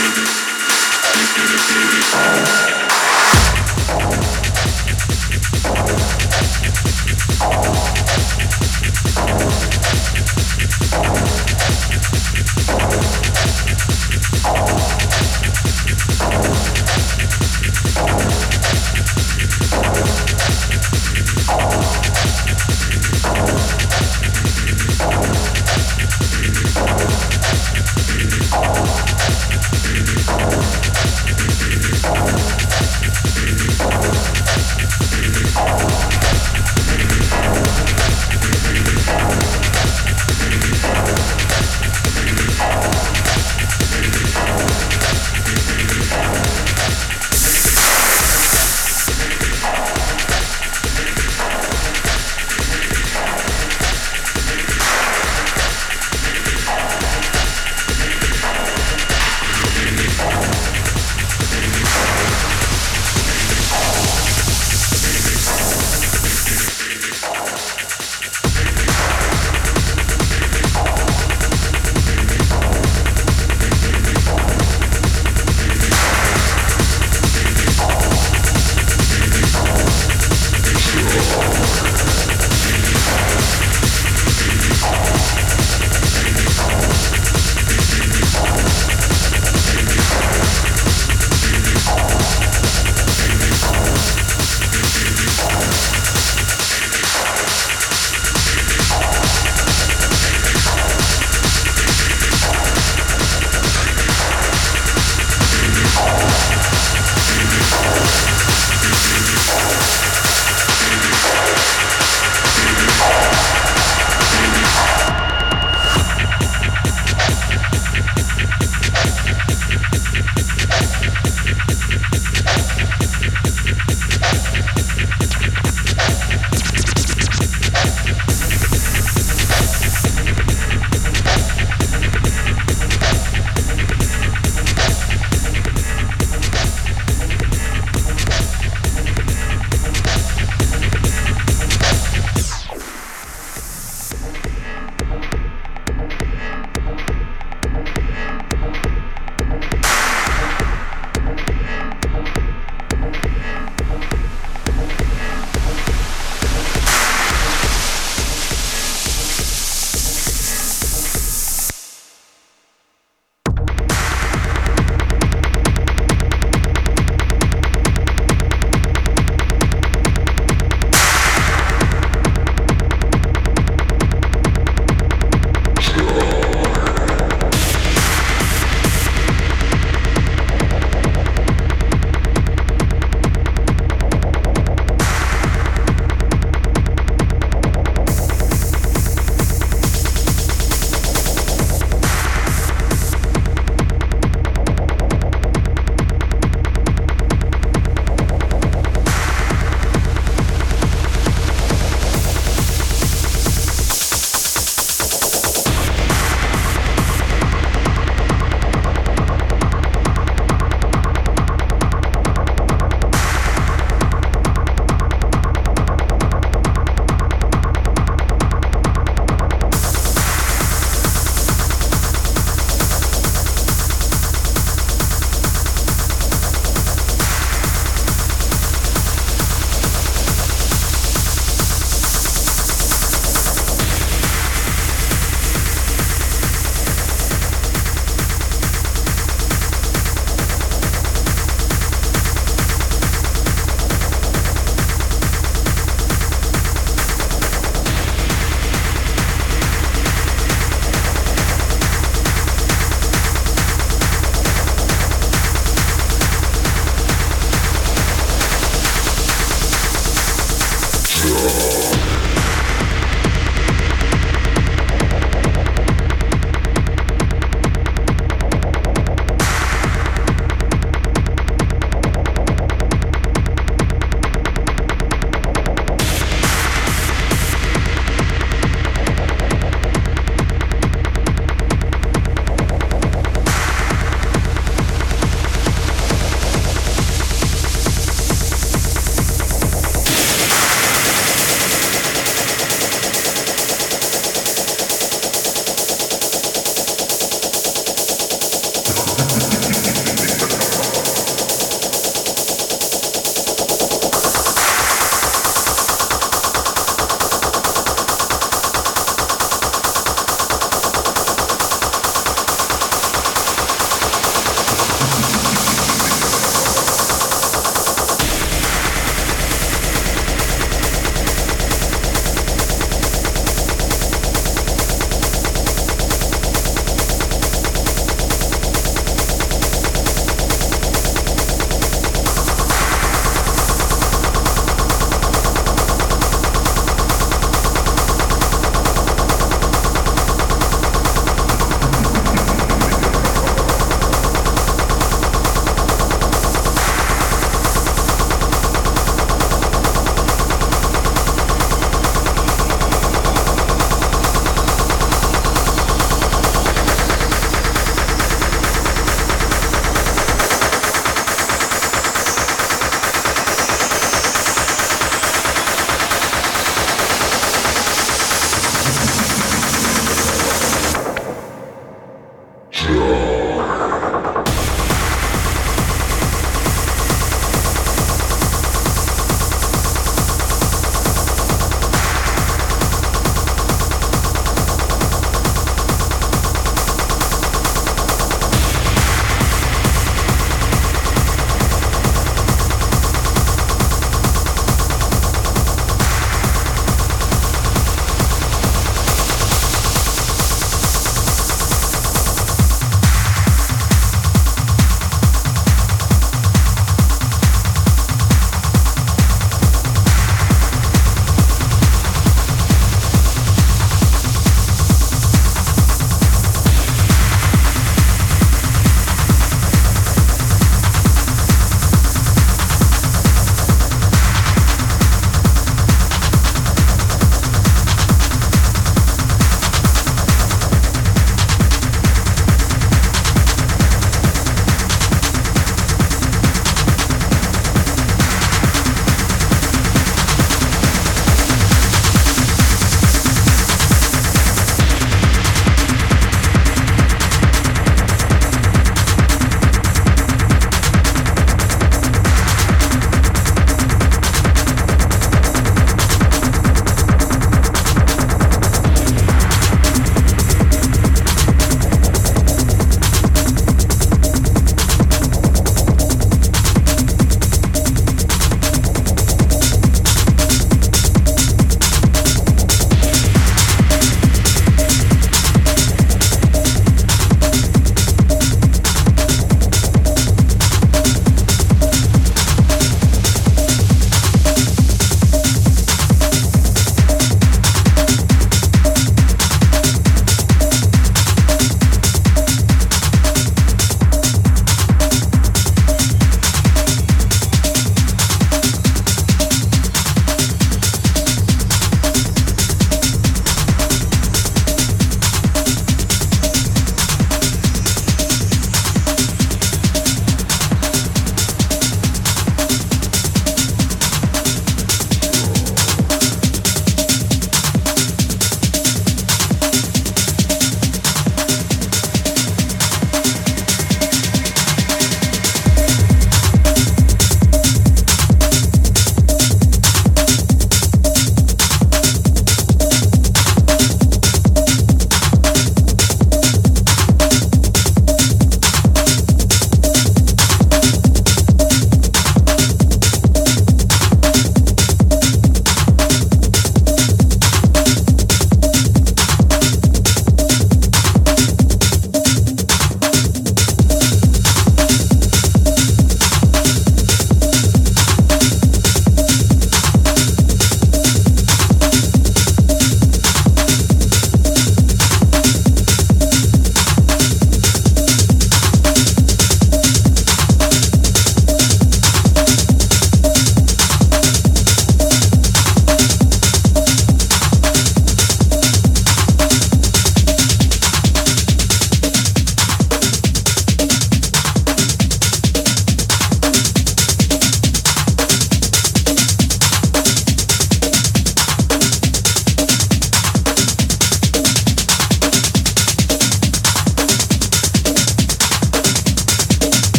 Thank